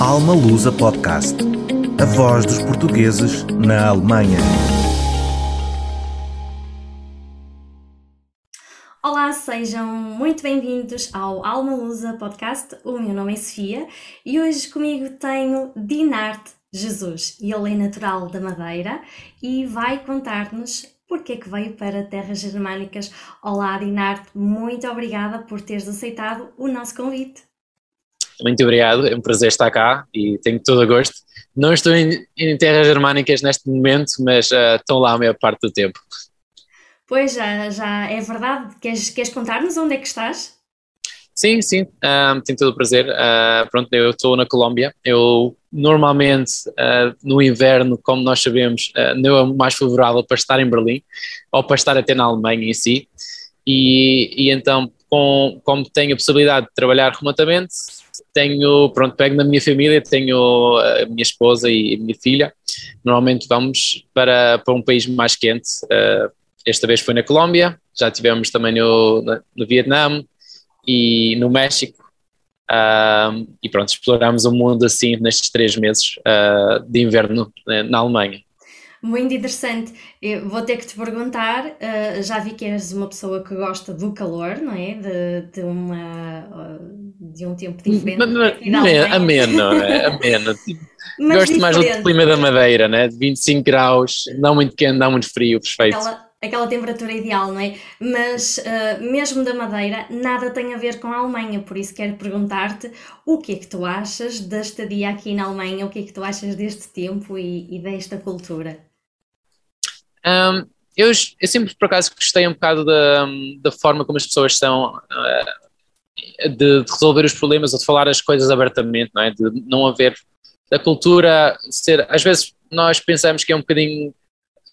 Alma Lusa Podcast. A voz dos portugueses na Alemanha. Olá, sejam muito bem-vindos ao Alma Lusa Podcast. O meu nome é Sofia e hoje comigo tenho Dinarte Jesus. Ele é natural da Madeira e vai contar-nos porque é que veio para terras germânicas. Olá, Dinarte, muito obrigada por teres aceitado o nosso convite. Muito obrigado, é um prazer estar cá e tenho todo o gosto. Não estou em, em terras germânicas neste momento, mas uh, estou lá a maior parte do tempo. Pois, já, já é verdade. Queres, queres contar-nos onde é que estás? Sim, sim, um, tenho todo o prazer. Uh, pronto, eu estou na Colômbia. Eu normalmente uh, no inverno, como nós sabemos, uh, não é mais favorável para estar em Berlim ou para estar até na Alemanha em si. E, e então, com, como tenho a possibilidade de trabalhar remotamente, tenho, pronto, pego na minha família, tenho a minha esposa e a minha filha. Normalmente vamos para, para um país mais quente. Uh, esta vez foi na Colômbia, já tivemos também no, no Vietnã e no México. Uh, e pronto, exploramos o mundo assim nestes três meses uh, de inverno uh, na Alemanha. Muito interessante. Eu vou ter que te perguntar, uh, já vi que és uma pessoa que gosta do calor, não é? De, de, uma, de um tempo diferente. Ameno, é? Ameno. Gosto diferente. mais do clima da Madeira, né? De 25 graus, não muito quente, não muito frio, perfeito. Aquela aquela temperatura ideal, não é? Mas uh, mesmo da Madeira, nada tem a ver com a Alemanha, por isso quero perguntar-te o que é que tu achas da estadia aqui na Alemanha, o que é que tu achas deste tempo e, e desta cultura? Um, eu, eu, sempre por acaso gostei um bocado da, da forma como as pessoas são uh, de, de, resolver os problemas ou de falar as coisas abertamente, não é? De não haver a cultura ser, às vezes nós pensamos que é um bocadinho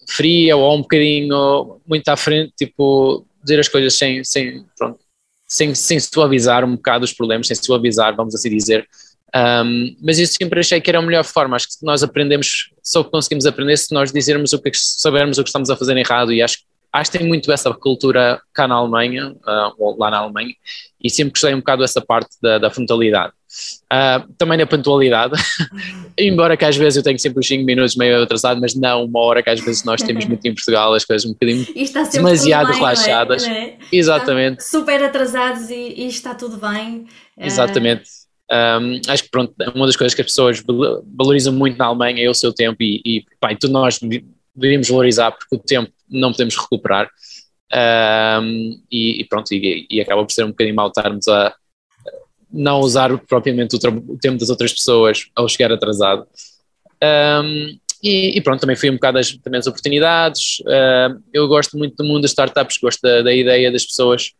fria ou um bocadinho muito à frente, tipo, dizer as coisas sem, sem, pronto, sem, sem suavizar um bocado os problemas, sem suavizar, vamos assim dizer. Um, mas isso sempre achei que era a melhor forma. Acho que nós aprendemos, só conseguimos aprender se nós dizermos o que sabermos o que estamos a fazer errado. E acho, acho que tem muito essa cultura cá na Alemanha, uh, ou lá na Alemanha, e sempre gostei um bocado dessa parte da, da frontalidade. Uh, também na pontualidade, embora que às vezes eu tenho sempre os 5 minutos meio atrasado, mas não uma hora que às vezes nós temos muito em Portugal, as coisas um bocadinho demasiado bem, relaxadas. É? Exatamente. Está super atrasados e, e, está tudo bem. Exatamente. Um, acho que pronto, uma das coisas que as pessoas valorizam muito na Alemanha é o seu tempo e, e e tudo nós deveríamos valorizar porque o tempo não podemos recuperar um, e, e, pronto, e, e, acaba por ser um bocadinho mal estarmos a não usar propriamente o, o tempo das outras pessoas ao chegar atrasado. Um, e, e, pronto, também fui um bocado das, também as oportunidades. Uh, eu gosto muito do mundo das startups, gosto da, da ideia das pessoas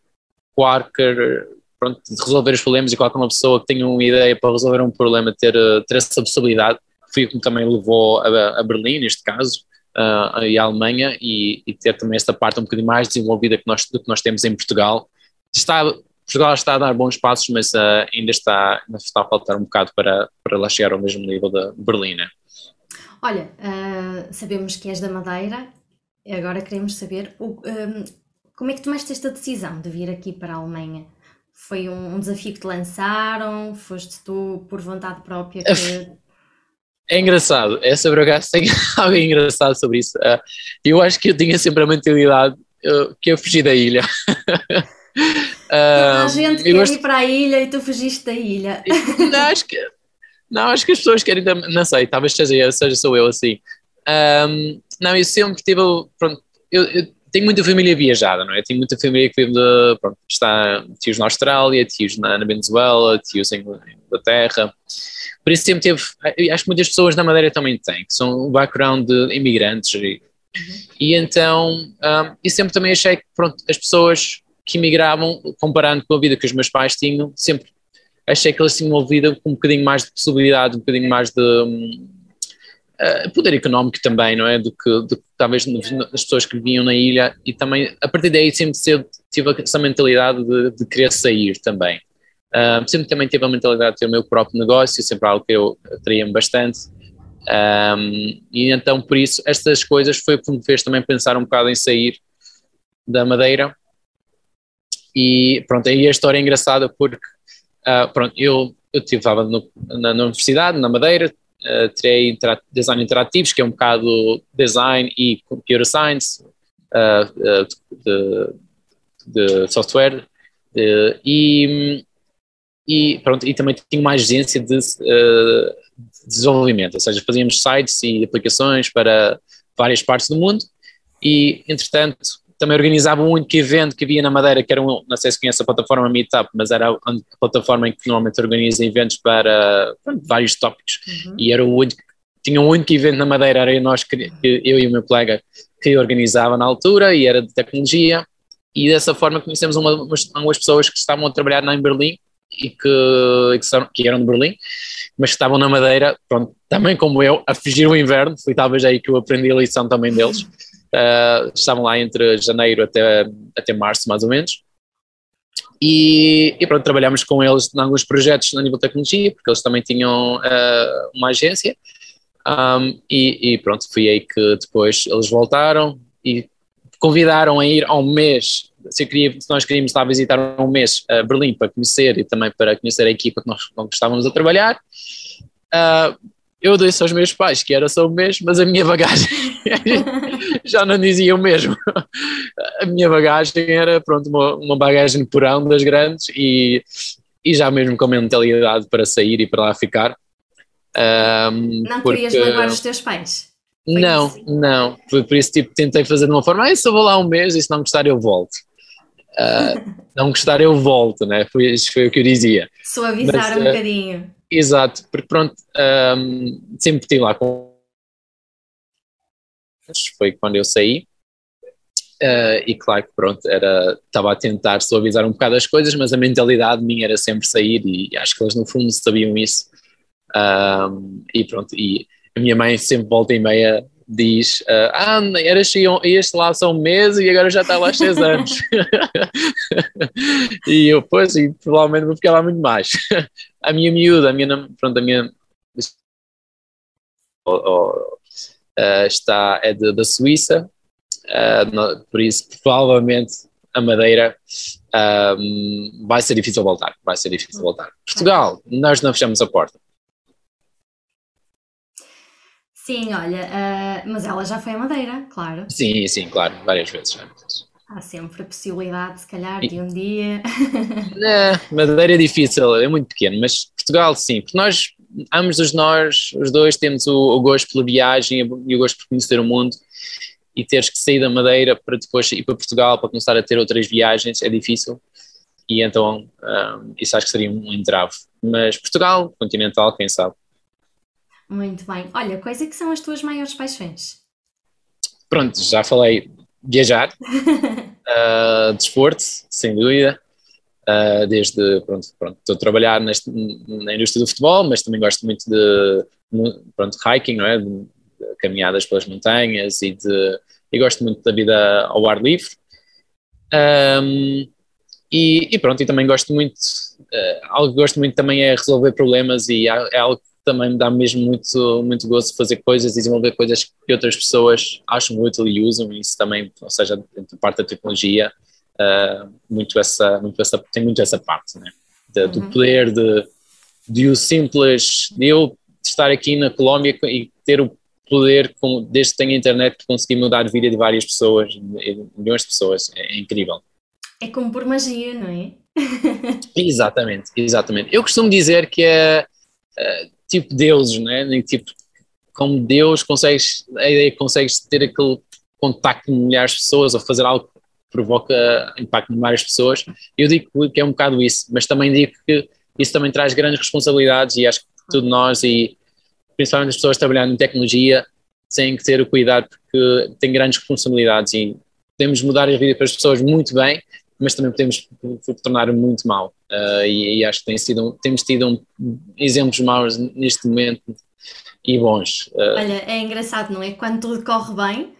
qualquer, pronto, de resolver os problemas e qualquer uma pessoa que tenha uma ideia para resolver um problema ter, ter essa possibilidade. Foi o que também levou a, a Berlim, neste caso, uh, e à Alemanha, e, e, ter também esta parte um bocadinho mais desenvolvida que nós, do que nós temos em Portugal. Está, Portugal está a dar bons passos, mas uh, ainda, está, está a faltar um bocado para, para lá chegar ao mesmo nível da Berlim, né? Olha, uh, sabemos que és da Madeira, agora queremos saber o, um, como é que tomaste esta decisão de vir aqui para a Alemanha? Foi um, um desafio que te lançaram? Foste tu por vontade própria que é engraçado, essa bragança tem algo engraçado sobre isso. Uh, eu acho que eu tinha sempre a mentalidade uh, que eu fugi da ilha. uh, a gente quer gosto... ir para a ilha e tu fugiste da ilha. Não, acho que, não, acho que as pessoas querem, não sei, talvez seja, seja sou eu assim. Um, não, eu sempre tive, pronto, eu, eu, tenho muita família viajada, não é? Tenho muita família que vive, de, pronto, está tios na Austrália, tios na, na Venezuela, tios em Inglaterra. Por isso sempre teve, acho que muitas pessoas na Madeira também têm, que são o background de imigrantes e, uhum. e então, um, e sempre também achei que, pronto, as pessoas que imigravam, comparando com a vida que os meus pais tinham, sempre achei que eles tinham uma vida com um bocadinho mais de possibilidade, um bocadinho mais de um, uh, poder económico também, não é? Do que, do talvez as pessoas que viviam na ilha e também, a partir daí sempre cedo tive essa mentalidade de, de querer sair também. Uh, sempre também tive a mentalidade de ter o meu próprio negócio, sempre algo que eu atraía-me bastante. Um, e então, por isso, estas coisas foi o que me fez também pensar um bocado em sair da Madeira. E pronto, aí a história é engraçada porque, uh, pronto, eu, eu estava na, na, universidade, na Madeira, uh, tirei intera design interativos, que é um bocado design e computer science, uh, de, de, software, e, e, pronto, e também tinha uma agência de, de desenvolvimento, ou seja, fazíamos sites e aplicações para várias partes do mundo, e entretanto também organizava um único evento que havia na Madeira, que era um, não sei se conhece a plataforma Meetup, mas era a plataforma em que normalmente organiza eventos para vários tópicos, uhum. e era o único, tinha um único evento na Madeira, era nós, que, eu e o meu colega, que organizava na altura, e era de tecnologia, e dessa forma conhecemos uma, umas, umas pessoas que estavam a trabalhar na em Berlim, e que, que, eram de Berlim, mas que estavam na Madeira, pronto, também como eu, a fugir o inverno, foi talvez aí que eu aprendi a lição também deles, Uh, estavam lá entre janeiro até, até março, mais ou menos. E, e pronto, trabalhámos com eles em alguns projetos a nível de tecnologia, porque eles também tinham uh, uma agência. Um, e, e, pronto, foi aí que depois eles voltaram e convidaram a ir ao mês. Se, queria, se nós queríamos lá visitar um mês a Berlim para conhecer e também para conhecer a equipa que nós, nós estávamos a trabalhar. Uh, eu disse aos meus pais que era só um mês, mas a minha bagagem já não dizia o mesmo. A minha bagagem era, pronto, uma, uma bagagem de porão das grandes e, e já mesmo com a mentalidade para sair e para lá ficar. Um, não porque... querias magoar os teus pais? Foi não, assim? não. Foi por isso tipo, tentei fazer de uma forma, ah, se eu vou lá um mês e se não gostar eu volto. Uh, não gostar eu volto, né? Foi, isso foi o que eu dizia. Suavizar Mas, um uh, bocadinho. Exato, porque pronto, um, sempre estive lá com foi quando eu saí. Uh, e claro que pronto, era, estava a tentar suavizar um bocado as coisas, mas a mentalidade minha era sempre sair e acho que eles no fundo sabiam isso. Um, e pronto, e a minha mãe sempre volta e meia diz uh, ah, eras, este lá só um mês e agora já está lá seis anos e eu, pois, e provavelmente vou ficar lá muito mais a minha miúda, a minha, pronto, a minha uh, está, é de, da Suíça, uh, no, por isso provavelmente a Madeira um, vai ser difícil voltar, vai ser difícil voltar. Portugal, nós não fechamos a porta. Sim, olha, uh, mas ela já foi a Madeira, claro. Sim, sim, claro, várias vezes. Já. Há sempre a possibilidade, se calhar, de um dia. É, Madeira é difícil, é muito pequeno, mas Portugal sim, porque nós ambos os nós, os dois, temos o, o, gosto pela viagem e o gosto por conhecer o mundo e teres que sair da Madeira para depois ir para Portugal para começar a ter outras viagens é difícil e então um, isso acho que seria um entrave. Mas Portugal, continental, quem sabe. Muito bem. Olha, quais é que são as tuas maiores paixões? Pronto, já falei viajar, uh, desporto, sem dúvida, Uh, desde, pronto, pronto, estou a trabalhar neste, na indústria do futebol, mas também gosto muito de, pronto, hiking, não é? De, de caminhadas pelas montanhas e de, e gosto muito da vida ao ar livre. Um, e, e, pronto, e também gosto muito, uh, algo que gosto muito também é resolver problemas e é algo que também me dá mesmo muito, muito gosto fazer coisas e desenvolver coisas que outras pessoas acham útil e usam, isso também, ou seja, dentro parte da tecnologia, uh, muito essa, muito essa, tem muito essa parte, né? De, uhum. do poder de, de o simples, de eu estar aqui na Colômbia e ter o poder, com, desde que tenho internet, de conseguir mudar a vida de várias pessoas, milhões de pessoas, é, é incrível. É como por magia, não é? exatamente, exatamente. Eu costumo dizer que é uh, tipo deuses, não é? Tipo, como Deus consegues, a ideia que consegues ter aquele contacto com milhares de pessoas ou fazer algo provoca impacto em várias pessoas. Eu digo que é um bocado isso, mas também digo que isso também traz grandes responsabilidades e acho que todos nós e principalmente as pessoas trabalhando em tecnologia têm que ter o cuidado porque têm grandes responsabilidades e podemos mudar a vida para as pessoas muito bem, mas também podemos tornar muito mal. Uh, e, e, acho que tem sido, temos tido um, exemplos maus neste momento e bons. Uh, Olha, é engraçado, não é? Quando tudo corre bem,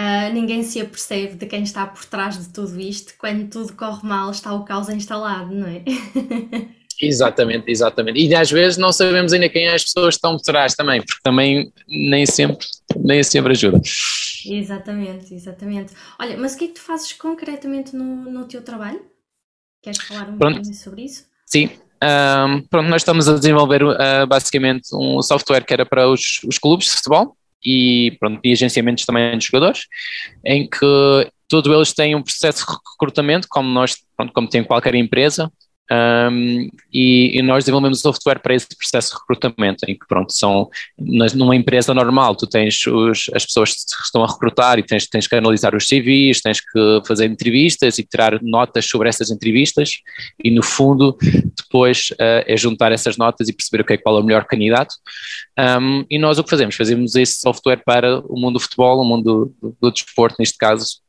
Uh, ninguém se apercebe de quem está por trás de tudo isto. Quando tudo corre mal, está o caos instalado, não é? exatamente, exatamente. E às vezes não sabemos ainda quem é as pessoas que estão por trás também, porque também nem sempre, nem sempre ajuda. Exatamente, exatamente. Olha, mas o que é que tu fazes concretamente no, no teu trabalho? Queres falar um bocadinho sobre isso? Sim, Um, pronto, nós estamos a desenvolver uh, basicamente um software que era para os, os clubes de futebol e, pronto, e agenciamentos também de jogadores, em que todos eles têm um processo de recrutamento, como nós, pronto, como tem qualquer empresa, um, e, e, nós desenvolvemos software para esse processo de recrutamento, em que, pronto, são, numa empresa normal, tu tens os, as pessoas que estão a recrutar e tens, tens que analisar os CVs, tens que fazer entrevistas e tirar notas sobre essas entrevistas, e no fundo, depois uh, é juntar essas notas e perceber o que é qual é o melhor candidato. Um, e nós o que fazemos? Fazemos esse software para o mundo do futebol, o mundo do, do desporto, neste caso,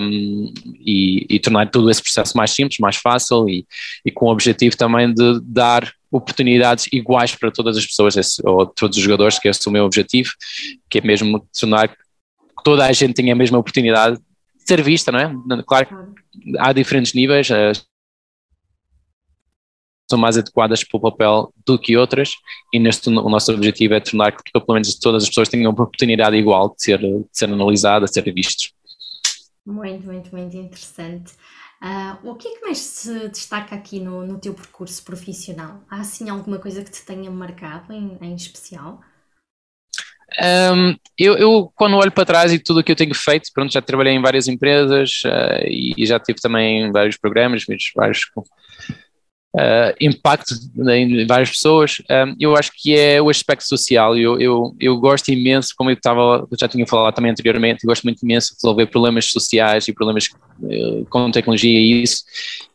um, e, e, tornar todo esse processo mais simples, mais fácil e, e, com o objetivo também de dar oportunidades iguais para todas as pessoas, esse, ou todos os jogadores, que esse é o meu objetivo, que é mesmo tornar que toda a gente tenha a mesma oportunidade de ser vista, não é? Claro que há diferentes níveis, são mais adequadas para o papel do que outras, e neste o nosso objetivo é tornar que pelo menos todas as pessoas tenham uma oportunidade igual de ser, de ser analisadas, de ser vistos. Muito, muito, muito interessante. Uh, o que é que mais se destaca aqui no, no teu percurso profissional? Há assim alguma coisa que te tenha marcado em, em especial? Um, eu, eu, quando olho para trás e tudo o que eu tenho feito, pronto, já trabalhei em várias empresas uh, e, e, já tive também vários programas, vários uh, impacto em várias pessoas, um, eu acho que é o aspecto social. Eu, eu, eu gosto imenso, como eu estava, já tinha falado também anteriormente, eu gosto muito imenso de resolver problemas sociais e problemas uh, com tecnologia e isso.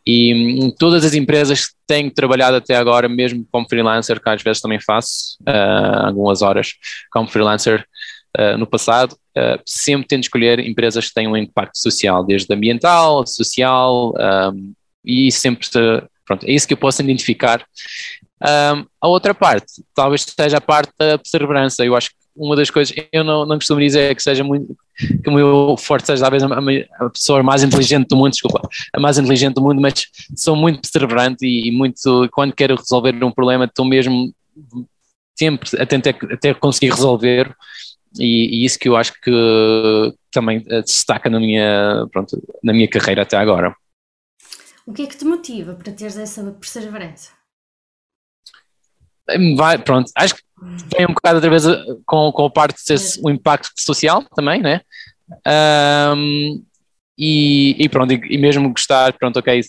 E um, todas as empresas que tenho trabalhado até agora, mesmo como freelancer, que às vezes também faço uh, algumas horas como freelancer uh, no passado, uh, sempre tento escolher empresas que têm um impacto social, desde ambiental, social, um, e sempre Pronto, é isso que eu posso identificar. Um, a outra parte, talvez seja a parte da perseverança. Eu acho que uma das coisas, eu não, não costumo dizer que seja muito, que o meu forte seja talvez a, a, pessoa mais inteligente do mundo, desculpa, a mais inteligente do mundo, mas sou muito perseverante e, e muito, quando quero resolver um problema, estou mesmo sempre a tentar até conseguir resolver e, e, isso que eu acho que também destaca na minha, pronto, na minha carreira até agora. O que é que te motiva para teres essa perseverança? Vai, pronto, acho que vem um bocado outra vez eh, com, com a parte de ser o impacto social também, né? Um, e, e, pronto, e, e, mesmo gostar, pronto, ok,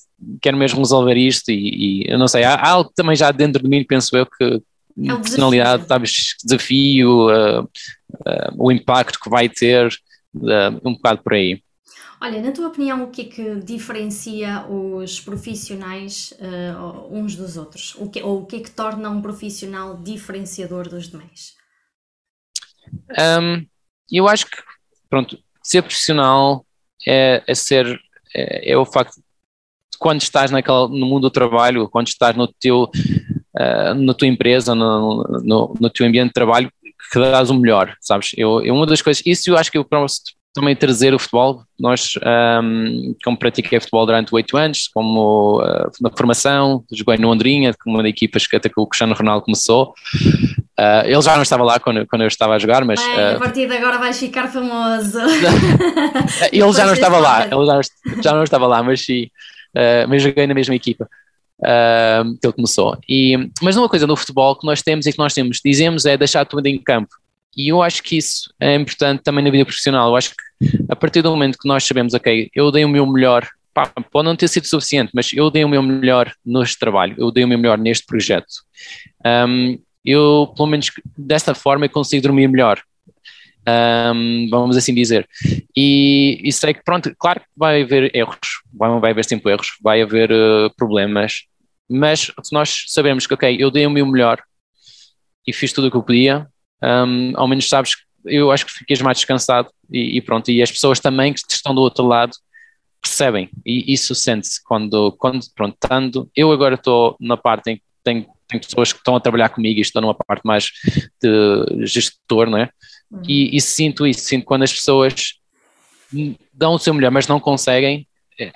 quero mesmo resolver isto e, e eu não sei, há, há, algo também já dentro de mim, penso eu, que é personalidade, talvez desafio, uh, uh, o impacto que vai ter, uh, um bocado por aí. Olha, na tua opinião, o que é que diferencia os profissionais uh, uns dos outros? O que, ou o que é que torna um profissional diferenciador dos demais? Um, eu acho que, pronto, ser profissional é, é ser, é, é, o facto de quando estás naquela, no mundo do trabalho, quando estás no teu, uh, na tua empresa, no, no, no, teu ambiente de trabalho, que dás o melhor, sabes? Eu, eu, uma das coisas, isso eu acho que eu também trazer o futebol. Nós, um, como pratiquei futebol durante oito anos, como uh, na formação, joguei no Londrinha, com uma das equipas que até que o Cristiano Ronaldo começou. Uh, ele já não estava lá quando, quando eu estava a jogar, mas. Bem, uh, a partir de agora vais ficar famoso. ele já não estava lá, ele já, já não estava lá, mas sim. Mas joguei na mesma equipa. Que ele começou. E, mas uma coisa no futebol que nós temos e que nós temos, dizemos, é deixar tudo em campo. E eu acho que isso é importante também na vida profissional. Eu acho que a partir do momento que nós sabemos, ok, eu dei o meu melhor, pá, pode não ter sido suficiente, mas eu dei o meu melhor neste trabalho, eu dei o meu melhor neste projeto. Um, eu, pelo menos desta forma, eu consigo dormir melhor. Um, vamos assim dizer. E, e, sei que, pronto, claro que vai haver erros, vai, vai haver sempre erros, vai haver uh, problemas, mas se nós sabemos que, ok, eu dei o meu melhor e fiz tudo o que eu podia, um, ao menos sabes, eu acho que ficas mais descansado e, e, pronto, e as pessoas também que estão do outro lado percebem, e isso sente-se quando, quando, pronto, estando, eu agora estou na parte em que tenho, tenho pessoas que estão a trabalhar comigo e estou numa parte mais de gestor, não é? Uhum. E, e, sinto isso, sinto quando as pessoas dão o seu melhor, mas não conseguem,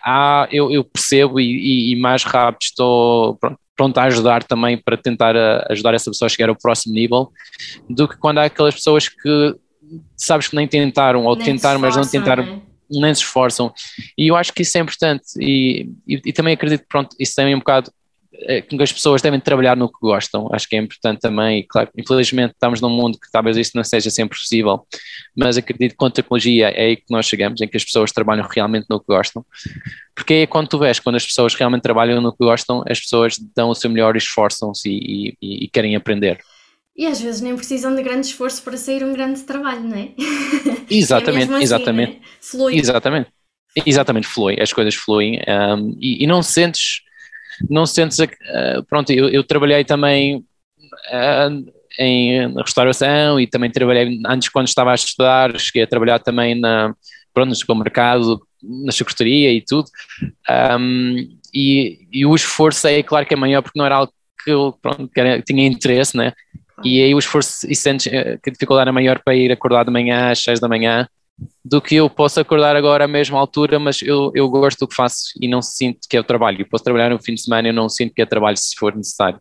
ah, eu, eu percebo e, e, e mais rápido estou, pronto, pronto a ajudar também para tentar a, eh, ajudar essa pessoa a chegar ao próximo nível, do que quando há aquelas pessoas que sabes que nem tentaram, ou nem tentaram, mas não tentaram, né? nem se esforçam. E eu acho que isso é importante, e, e, e, também acredito que pronto, isso também é um bocado que as pessoas devem trabalhar no que gostam, acho que é importante também, e claro, infelizmente estamos num mundo que talvez isso não seja sempre possível, mas acredito que com a tecnologia é aí que nós chegamos, em que as pessoas trabalham realmente no que gostam, porque é quando tu vês, quando as pessoas realmente trabalham no que gostam, as pessoas dão o seu melhor esforçam-se e, e, e querem aprender. E às vezes nem precisam de grande esforço para sair um grande trabalho, não é? Exatamente, é assim, exatamente. É? Flui. Exatamente. Exatamente, flui, as coisas fluem um, e, e, não sentes, não sentes, uh, pronto, eu, eu, trabalhei também uh, em restauração e também trabalhei, antes quando estava a estudar, cheguei a trabalhar também na, pronto, no supermercado, na secretaria e tudo, um, e, e, o esforço é claro que é maior porque não era algo que eu pronto, que tinha interesse, né? E aí o esforço e sentes eh, que a dificuldade é maior para ir acordar de manhã às 6 da manhã do que eu posso acordar agora à mesma altura, mas eu, eu gosto do que faço e não sinto que é o trabalho. Eu posso trabalhar no fim de semana e eu não sinto que é trabalho se for necessário,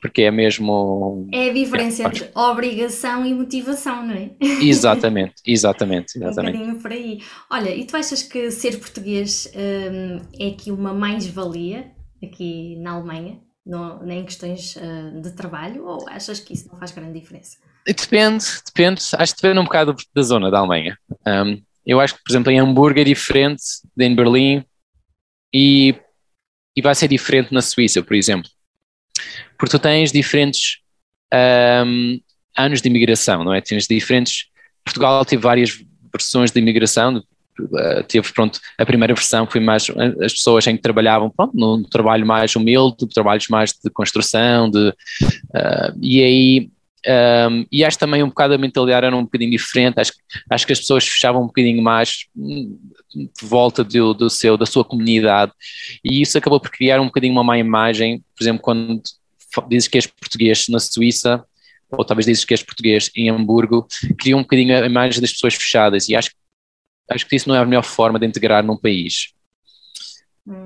porque é mesmo. É a diferença é, entre obrigação e motivação, não é? Exatamente, exatamente. exatamente. Um bocadinho por aí. Olha, e tu achas que ser português hum, é aqui uma mais-valia aqui na Alemanha? no, em questões uh, de trabalho ou achas que isso não faz grande diferença? Depende, depende, acho que depende um bocado da zona da Alemanha. Um, eu acho que, por exemplo, em Hamburgo é diferente de em Berlim e, e vai ser diferente na Suíça, por exemplo. Porque tu tens diferentes um, anos de imigração, não é? Tens diferentes. Portugal teve várias versões de imigração, uh, teve, pronto, a primeira versão foi mais as pessoas em que trabalhavam, pronto, num trabalho mais humilde, trabalhos mais de construção, de, uh, e aí um, e acho também um bocado a mentalidade era um bocadinho diferente, acho, acho que as pessoas fechavam um bocadinho mais hum, de volta do, do seu, da sua comunidade, e isso acabou por criar um bocadinho uma má imagem, por exemplo, quando dizes que és português na Suíça, ou talvez dizes que és português em Hamburgo, cria um bocadinho a imagem das pessoas fechadas, e acho que acho que isso não é a melhor forma de integrar num país. Hum.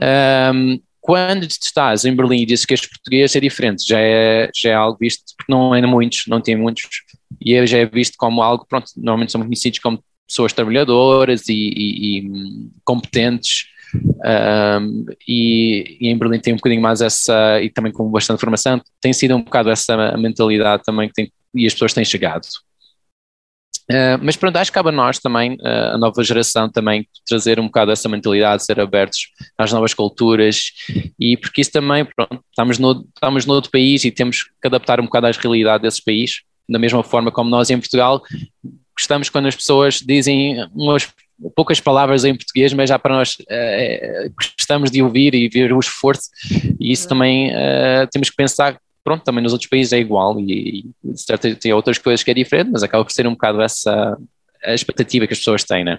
Um, quando estás em Berlim e dizes que és português é diferente, já é, já é algo visto, porque não é muitos, não tem muitos, e já é visto como algo, pronto, normalmente são conhecidos como pessoas trabalhadoras e, e, e competentes, um, e, e, em Berlim tem um bocadinho mais essa, e também com bastante formação, tem sido um bocado essa mentalidade também que tem, e as pessoas têm chegado. Uh, mas pronto, acho que cabe a nós também, uh, a nova geração também, trazer um bocado essa mentalidade, ser abertos às novas culturas. E porque isso também, pronto, estamos no, estamos no outro país e temos que adaptar um bocado às realidades desses países, da mesma forma como nós em Portugal gostamos quando as pessoas dizem umas poucas palavras em português, mas já para nós uh, gostamos de ouvir e ver o esforço. E isso também temos que pensar pronto, também nos outros países é igual e, e certo, tem outras coisas que é diferente, mas acaba por ser um bocado essa a expectativa que as pessoas têm, né?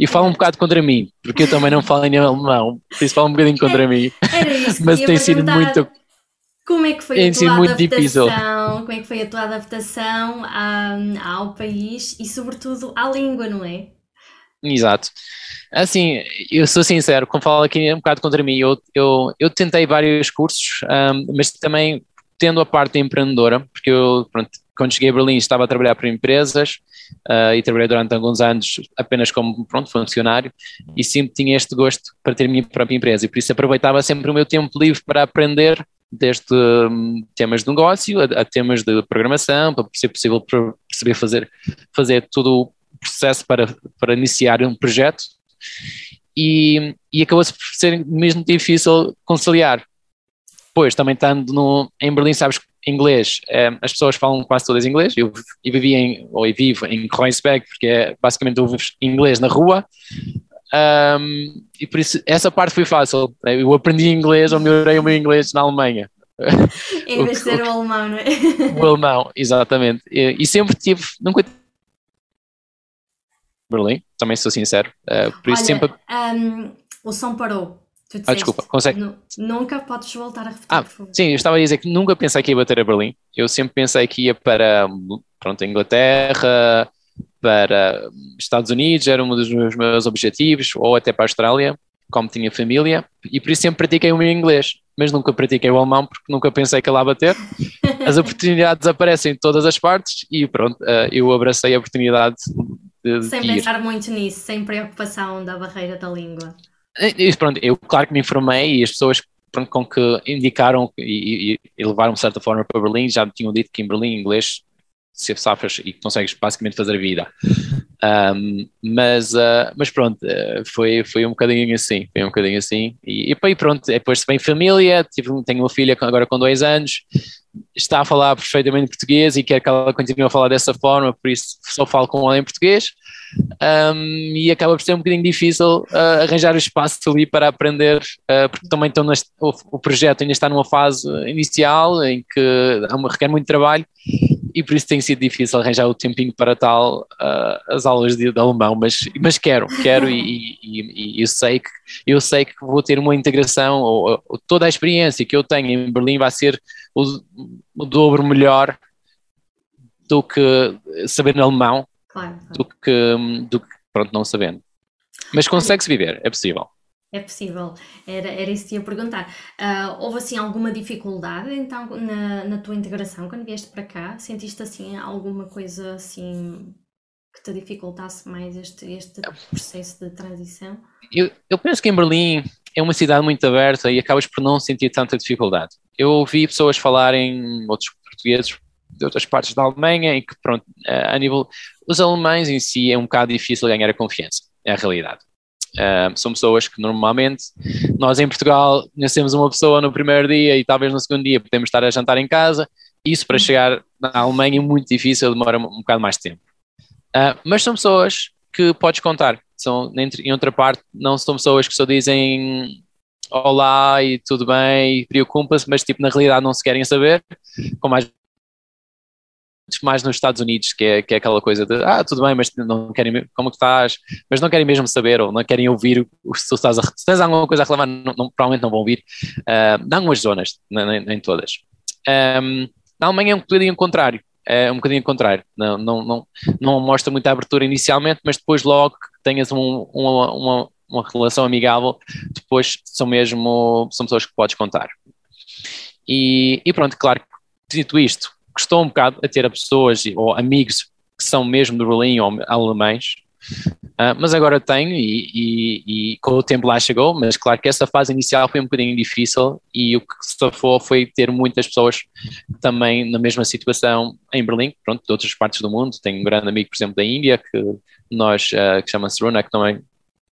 E fala um bocado contra mim, porque eu também não falo em alemão, por isso fala um bocadinho contra mim. Era isso mas tem sido muito. Como é que foi a tua adaptação? Difícil. Como é que foi a tua adaptação ao país e, sobretudo, à língua, não é? Exato. Assim, eu sou sincero, como falo aqui um bocado contra mim, eu, eu, eu tentei vários cursos, um, mas também tendo a parte empreendedora, porque eu, pronto, quando cheguei a Berlim estava a trabalhar para empresas uh, e trabalhei durante alguns anos apenas como pronto, funcionário e sempre tinha este gosto para ter a minha própria empresa e por isso aproveitava sempre o meu tempo livre para aprender desde um, temas de negócio a, a, temas de programação, para ser possível perceber fazer, fazer tudo processo para, para iniciar um projeto e, e acabou-se por ser mesmo difícil conciliar. Pois, também estando no, em Berlim, sabes inglês, é, as pessoas falam quase todas inglês, eu, eu vivi em, ou eu vivo em Kreuzberg, porque é basicamente ouves inglês na rua, um, e por isso essa parte foi fácil, eu aprendi inglês ou melhorei o meu inglês na Alemanha. Em vez de ser o alemão, não é? O alemão, exatamente. E, e sempre tive, nunca Berlim, também sou sincero. Uh, por isso Olha, sempre. Um, o som parou. ah, desculpa, consegue? Nunca podes voltar a repetir, ah, Sim, eu estava a dizer que nunca pensei que ia bater a Berlim. Eu sempre pensei que ia para pronto, a Inglaterra, para Estados Unidos, era um dos meus, meus objetivos, ou até para a Austrália, como tinha família, e por isso sempre pratiquei o meu inglês, mas nunca pratiquei o alemão porque nunca pensei que ia lá bater. As oportunidades aparecem em todas as partes e pronto, uh, eu abracei a oportunidade de, sem de pensar muito nisso, sem preocupação da barreira da língua. E, pronto, eu claro que me informei e as pessoas pronto, com que indicaram e, e, e levaram de certa forma para Berlim, já me tinham dito que em Berlim inglês se safras e consegues basicamente fazer a vida. Um, mas, uh, mas pronto, uh, foi, foi um bocadinho assim, foi um bocadinho assim. E, e pronto, depois vem família, tive, tenho uma filha agora com dois anos, está a falar perfeitamente português e quer que ela continue a falar dessa forma, por isso só falo com ela em português. Um, e acaba por ser um bocadinho difícil uh, arranjar o espaço ali para aprender, uh, porque também estão neste, o, o, projeto ainda está numa fase inicial em que requer muito trabalho e por isso tem sido difícil arranjar o tempinho para tal uh, as aulas de, de, alemão, mas, mas quero, quero e, e, e, eu, sei que, eu sei que vou ter uma integração, ou, ou toda a experiência que eu tenho em Berlim vai ser o, o dobro melhor do que saber alemão, claro, claro. Do, que, do que pronto, não sabendo. Mas consegue-se viver, é possível. É possível, era, era isso que ia perguntar. Uh, houve assim alguma dificuldade então na, na tua integração quando vieste para cá? Sentiste assim alguma coisa assim que te dificultasse mais este, este processo de transição? Eu, eu penso que em Berlim é uma cidade muito aberta e acabas por não sentir tanta dificuldade. Eu ouvi pessoas falarem, outros portugueses de outras partes da Alemanha, em que pronto, a nível, os alemães em si é um bocado difícil ganhar a confiança, é a realidade. São pessoas que normalmente nós em Portugal conhecemos uma pessoa no primeiro dia e talvez no segundo dia podemos estar a jantar em casa. Isso para chegar na Alemanha é muito difícil, demora um, bocado mais tempo. Uh, mas são pessoas que podes contar. São, em outra parte, não são pessoas que só dizem olá e tudo bem, e preocupam-se, mas tipo, na realidade não se querem saber, como às mais nos Estados Unidos, que é, que é aquela coisa de ah, tudo bem, mas não querem, como que estás? Mas não querem mesmo saber ou não querem ouvir que tu estás a. Se tens alguma coisa a reclamar, não, não, provavelmente não vão ouvir. Uh, em algumas zonas, nem, nem todas. Um, na Alemanha é um bocadinho contrário. É um bocadinho contrário. Não, não, não, não mostra muita abertura inicialmente, mas depois, logo que tenhas um, uma, uma, uma relação amigável, depois são mesmo são pessoas que podes contar. E, e pronto, claro, dito isto, custou um bocado a ter pessoas ou amigos que são mesmo de Berlim ou alemães, uh, mas agora tenho e, e, e, com o tempo lá chegou, mas claro que essa fase inicial foi um bocadinho difícil e o que safou foi ter muitas pessoas também na mesma situação em Berlim, pronto, de outras partes do mundo, tenho um grande amigo, por exemplo, da Índia, que nós, uh, que chama-se Runa, que também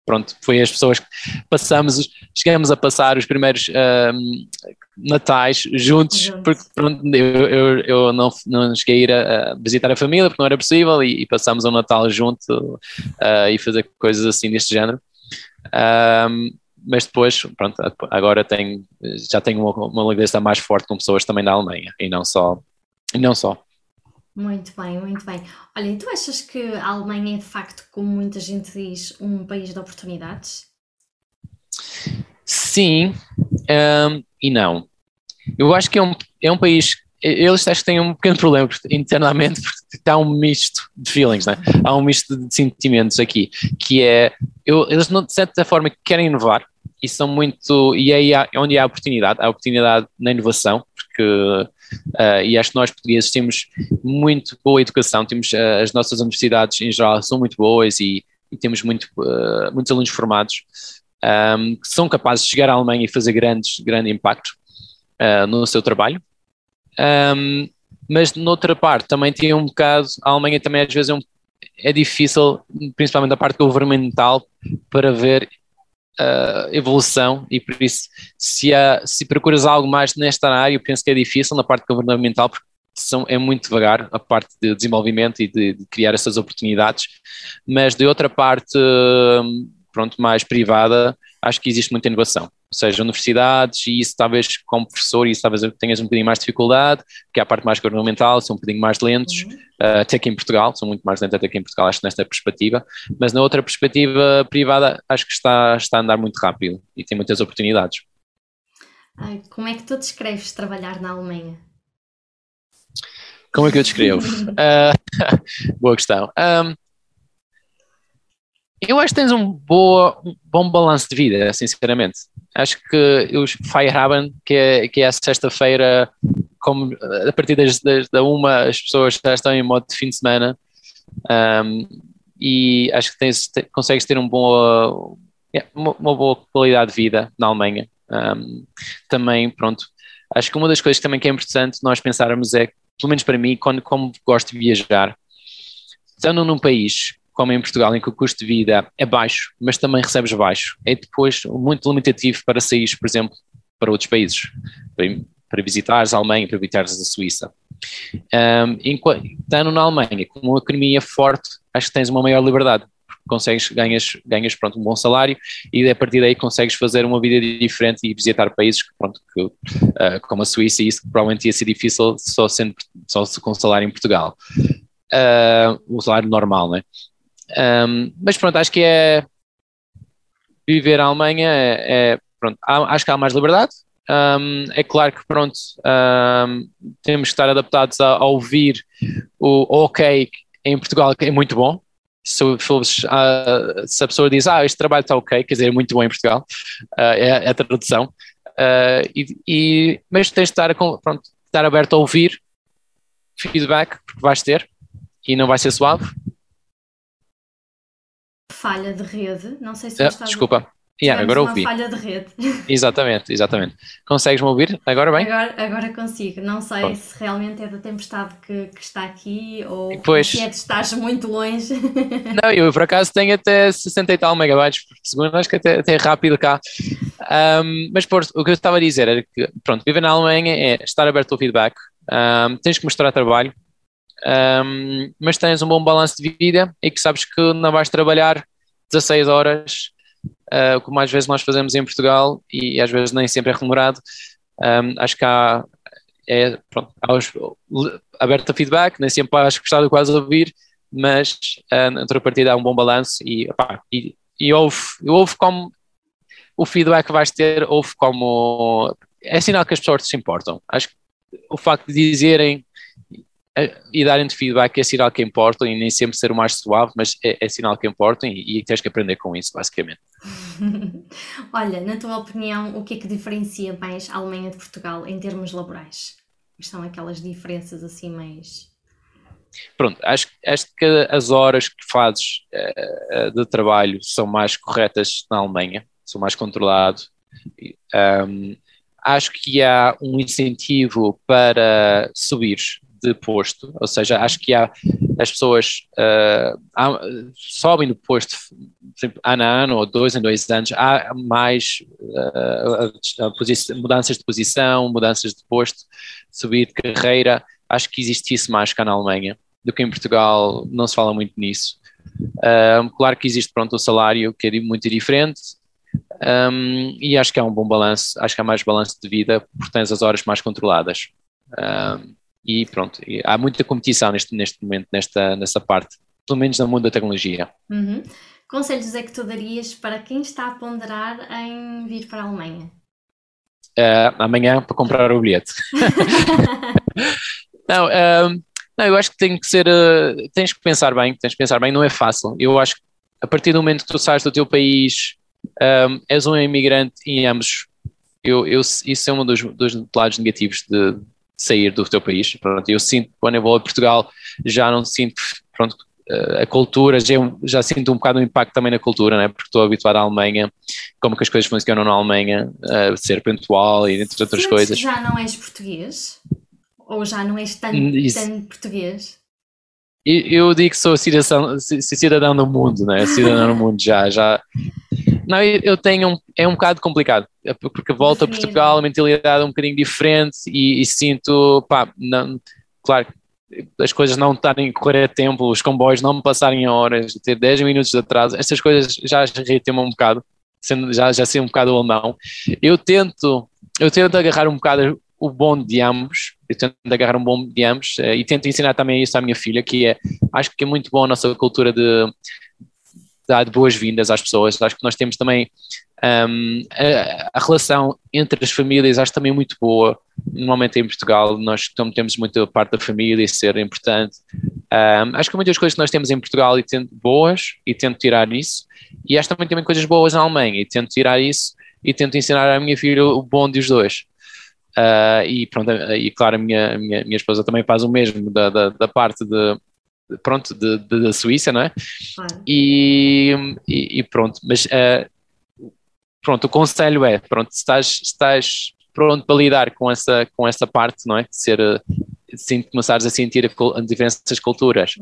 pronto, foi as pessoas que passamos, chegamos a passar os primeiros um, natais juntos, porque pronto, eu, eu, eu, não, não cheguei a ir a, a, visitar a família porque não era possível e, e passamos um Natal junto uh, e fazer coisas assim deste género. Um, mas depois, pronto, agora tenho, já tenho uma, uma ligação mais forte com pessoas também da Alemanha e não só. E não só. Muito bem, muito bem. Olha, e tu achas que a Alemanha é de facto, como muita gente diz, um país de oportunidades? Sim um, e não. Eu acho que é um, é um país. Eles acho que têm um pequeno problema internamente, porque está um misto de feelings, né? há um misto de sentimentos aqui, que é. Eu, eles, de certa forma, querem inovar e são muito. E aí é onde há oportunidade, há oportunidade na inovação, porque Uh, e acho que nós portugueses temos muito boa educação, temos uh, as nossas universidades em geral são muito boas e, e temos muito, uh, muitos alunos formados um, que são capazes de chegar à Alemanha e fazer grandes, grande impacto no seu trabalho. Um, mas noutra parte também tem um bocado, a Alemanha também às vezes é, um, é difícil, principalmente a parte governamental, para ver uh, evolução e por isso se, há, se procuras algo mais nesta área, eu penso que é difícil na parte governamental porque são, é muito devagar a parte de desenvolvimento e de, de criar essas oportunidades, mas de outra parte, pronto, mais privada, acho que existe muita inovação ou seja, universidades, e isso talvez como professor, isso talvez tenhas um bocadinho mais de dificuldade, porque a parte mais governamental são um bocadinho mais lentos, uhum. uh, até que em Portugal, são muito mais lentos até que em Portugal, acho nesta perspectiva, mas na outra perspectiva privada, acho que está, está a andar muito rápido e tem muitas oportunidades. Ai, como é que tu descreves trabalhar na Alemanha? Como é que eu descrevo? uh, boa questão. Um, eu acho que tens um, boa, um bom balanço de vida, sinceramente. Acho que os Feierabend, que é, que é a sexta-feira, como a partir das, das, da uma as pessoas já estão em modo de fim de semana um, e acho que tens, te, consegues ter um bom, uma, uma, boa qualidade de vida na Alemanha. Um, também, pronto, acho que uma das coisas também que é importante nós pensarmos é, pelo menos para mim, quando como gosto de viajar, estando num país como em Portugal, em que o custo de vida é baixo, mas também recebes baixo, é depois muito limitativo para sair, por exemplo, para outros países, para, para visitares a Alemanha, para visitares a Suíça. Um, estando na Alemanha, com uma economia forte, acho que tens uma maior liberdade, consegues, ganhas, ganhas pronto, um bom salário e a partir daí consegues fazer uma vida diferente e visitar países pronto, que, uh, como a Suíça e isso que provavelmente ia ser difícil só, sendo, só com salário em Portugal. Uh, o salário normal, né? Um, mas pronto, acho que é viver a Alemanha é, é pronto, há, acho que há mais liberdade. Um, é claro que pronto, um, temos que estar adaptados a, a ouvir o ok em Portugal, que é muito bom, se, uh, se, a pessoa diz, ah, este trabalho está ok, quer dizer, é muito bom em Portugal, uh, é, é, a tradução, uh, e, e, mas tens de estar, pronto, estar aberto a ouvir feedback, porque vais ter, e não vai ser suave. Falha de rede, não sei se uh, Desculpa. Yeah, agora uma ouvi. falha de rede. Exatamente, exatamente. Consegues-me ouvir agora bem? Agora, agora consigo. Não sei Bom. se realmente é da tempestade que, que está aqui ou pois. se é de estás muito longe. Não, eu por acaso tenho até 60 e tal megabytes por segundo, acho que até, até é rápido cá. Um, mas por, o que eu estava a dizer era que, pronto, viver na Alemanha é estar aberto ao feedback, um, tens que mostrar trabalho, um, mas tens um bom balanço de vida e que sabes que não vais trabalhar 16 horas uh, como às vezes nós fazemos em Portugal e às vezes nem sempre é remunerado. Um, acho que há, é, pronto, há os, aberto a feedback, nem sempre acho que gostado quase ouvir, mas uh, na contrapartida há um bom balanço e, opá, e, e ouve, ouve como o feedback que vais ter, ouve como é sinal que as pessoas se importam. Acho que o facto de dizerem e darem-te feedback é sinal que importam e nem sempre ser o mais suave, mas é, é sinal que importam e, e, tens que aprender com isso, basicamente. Olha, na tua opinião, o que é que diferencia mais a Alemanha de Portugal em termos laborais? Quais são aquelas diferenças assim mais. Pronto, acho, acho que as horas que fazes uh, de trabalho são mais corretas na Alemanha, são mais controlados. Um, acho que há um incentivo para subir de posto, ou seja, acho que há as pessoas uh, há, sobem de posto ano a ano ou dois em dois anos, há mais uh, mudanças de posição, mudanças de posto, subir de carreira, acho que existe isso mais cá na Alemanha do que em Portugal, não se fala muito nisso. Uh, claro que existe pronto o salário que é muito diferente, um, e acho que há um bom balanço, acho que há mais balanço de vida porque tens as horas mais controladas. Um, e pronto, há muita competição neste, neste momento, nesta, nessa parte, pelo menos no mundo da tecnologia. Uhum. Conselhos é que tu darias para quem está a ponderar em vir para a Alemanha? Uh, amanhã para comprar o bilhete. não, uh, não, eu acho que tem que ser, uh, tens que pensar bem, tens que pensar bem, não é fácil. Eu acho que a partir do momento que tu sais do teu país, um, és um imigrante em ambos. Eu, eu, isso é um dos, dos lados negativos de, sair do teu país. Pronto, eu sinto, quando eu vou a Portugal, já não sinto, pronto, eh, a cultura, já, já sinto um bocado o impacto também na cultura, né? porque estou habituado à Alemanha, como que as coisas funcionam na Alemanha, uh, ser pontual e entre outras Sentes coisas. já não és português? Ou já não és tanto, tanto português? Eu, digo que sou cidadão, cidadão do mundo, né? cidadão do mundo já, já. Não, eu tenho um, é um bocado complicado, é porque volto a Portugal, a mentalidade é um bocadinho diferente e, e sinto, pá, não, claro, as coisas não estarem a correr a tempo, os comboios não me passarem horas, ter 10 minutos de atraso, estas coisas já irritam-me um bocado, sendo, já, já sei um bocado alemão. Eu tento, eu tento agarrar um bocado o bom de ambos, eu tento agarrar um bom de ambos uh, e tento ensinar também isso à minha filha, que é, acho que é muito bom a nossa cultura de dar boas-vindas às pessoas, acho que nós temos também um, a, a, relação entre as famílias, acho também muito boa, normalmente em Portugal nós temos muito parte da família ser importante, um, acho que muitas coisas que nós temos em Portugal e tento boas e tento tirar isso, e acho também também coisas boas na Alemanha e tento tirar isso e tento ensinar à minha filha o bom dos dois. Uh, e pronto, e claro, a minha, a minha, minha esposa também faz o mesmo da, da, da parte de, pronto, de, de, da Suíça, não é? E, e, e, pronto, mas uh, pronto, o conselho é, pronto, estás, estás pronto para lidar com essa, com essa parte, não é? De ser, de começares a sentir as diferenças culturas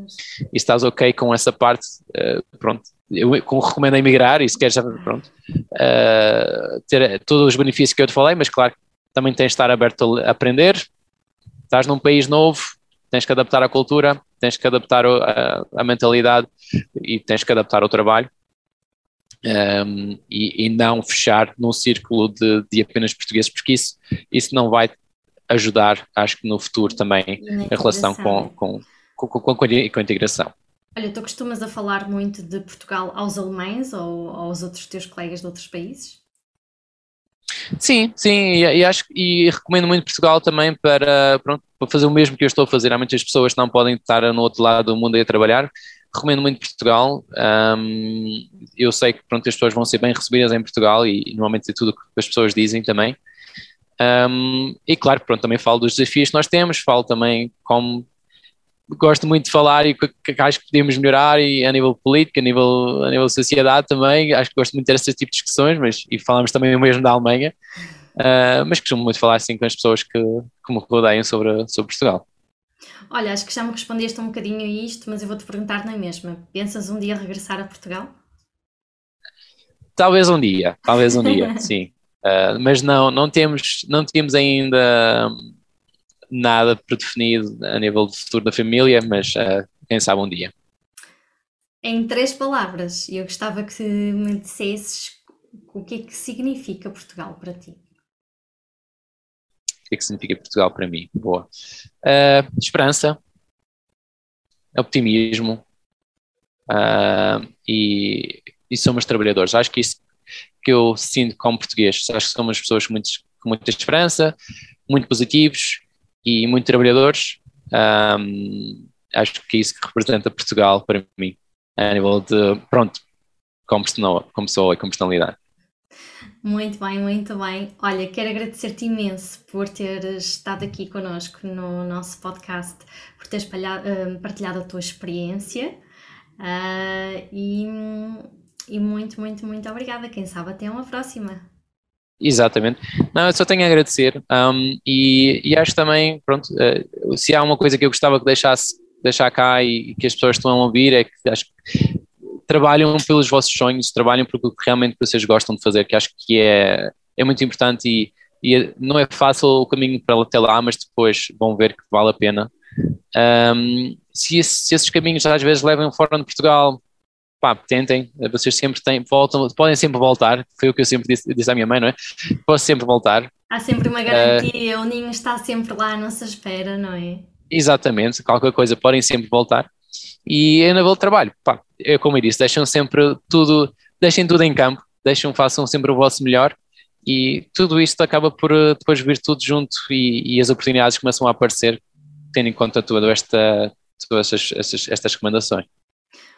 e estás ok com essa parte, uh, pronto, eu recomendo emigrar e se queres, pronto, uh, ter todos os benefícios que eu te falei, mas claro, também tens de estar aberto a aprender, estás num país novo, tens que adaptar a cultura, tens que adaptar a, a mentalidade e tens que adaptar ao trabalho um, e, e, não fechar num círculo de, de, apenas portugueses, porque isso, isso não vai ajudar, acho que no futuro também, a relação com, com, com, com, com a integração. Olha, tu costumas a falar muito de Portugal aos alemães ou aos outros teus colegas de outros países? Sim, sim, e, e, acho e recomendo muito Portugal também para, pronto, para fazer o mesmo que eu estou a fazer. Há muitas pessoas que não podem estar no outro lado do mundo a trabalhar. Recomendo muito Portugal. Um, eu sei que pronto, as pessoas vão ser bem recebidas em Portugal e, normalmente é tudo o que as pessoas dizem também. Um, e claro, pronto, também falo dos desafios que nós temos, falo também como gosto muito de falar e que, acho que podemos melhorar e a nível político, a nível, a nível de sociedade também, acho que gosto muito de ter esse tipo de discussões, mas, e falamos também o mesmo da Alemanha, uh, mas costumo muito falar assim com as pessoas que, que me rodeiam sobre, sobre Portugal. Olha, acho que já me respondeste um bocadinho a isto, mas eu vou-te perguntar na mesma. Pensas um dia regressar a Portugal? Talvez um dia, talvez um dia, sim. Uh, mas não, não temos, não temos ainda nada predefinido a nível do futuro da família, mas uh, quem sabe um dia. Em três palavras, eu gostava que me dissesses o que é que significa Portugal para ti. O que é que significa Portugal para mim? Boa. Uh, esperança, optimismo uh, e, e somos trabalhadores. Acho que isso que eu sinto como português. Acho que somos pessoas com, muitos, com muita esperança, muito positivos e muito trabalhadores. Um, acho que é isso que representa Portugal para mim, a nível de, pronto, como pessoa, como pessoa e como personalidade. Muito bem, muito bem. Olha, quero agradecer-te imenso por teres estado aqui connosco no nosso podcast, por teres partilhado a tua experiência uh, e, e muito, muito, muito obrigada. Quem sabe até uma próxima. Exatamente. Não, eu só tenho a agradecer um, e, e, acho também, pronto, uh, se há uma coisa que eu gostava que deixasse deixar cá e, que as pessoas estão a ouvir é que acho que trabalham pelos vossos sonhos, trabalham por que realmente vocês gostam de fazer, que acho que é, é muito importante e, e não é fácil o caminho para até lá, mas depois vão ver que vale a pena. Um, se, esse, se esses caminhos às vezes levam fora de Portugal, pá, tentem, vocês sempre têm, voltam, podem sempre voltar, foi o que eu sempre disse, disse à minha mãe, não é? Posso sempre voltar. Há sempre uma garantia, uh, o ninho está sempre lá à nossa espera, não é? Exatamente, qualquer coisa podem sempre voltar. E a nível de trabalho, pá, é como eu disse, deixam sempre tudo, deixem tudo em campo, deixam, façam sempre o vosso melhor e tudo isto acaba por eh, depois vir tudo junto e, e as oportunidades começam a aparecer, tendo em conta toda esta, todas estas, estas, estas recomendações.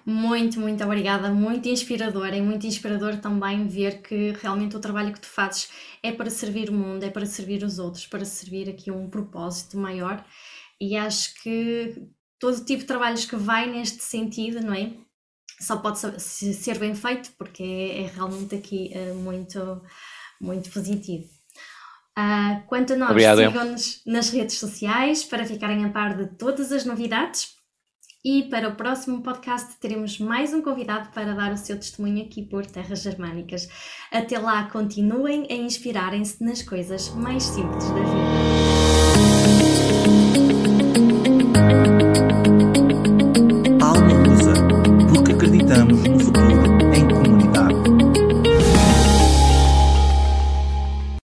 Muito, muito obrigada, muito inspirador. É muito inspirador também ver que realmente o trabalho que tu fazes é para servir o mundo, é para servir os outros, para servir aqui um propósito maior. E acho que todo tipo de trabalhos que vai neste sentido, não é? Só pode ser bem feito porque é, é realmente aqui uh, muito, muito positivo. Uh, quanto a nós, sigam-nos nas redes sociais para ficarem a par de todas as novidades e para o próximo podcast teremos mais um convidado para dar o seu testemunho aqui por Terras Germânicas. Até lá, continuem a inspirarem-se nas coisas mais simples da vida.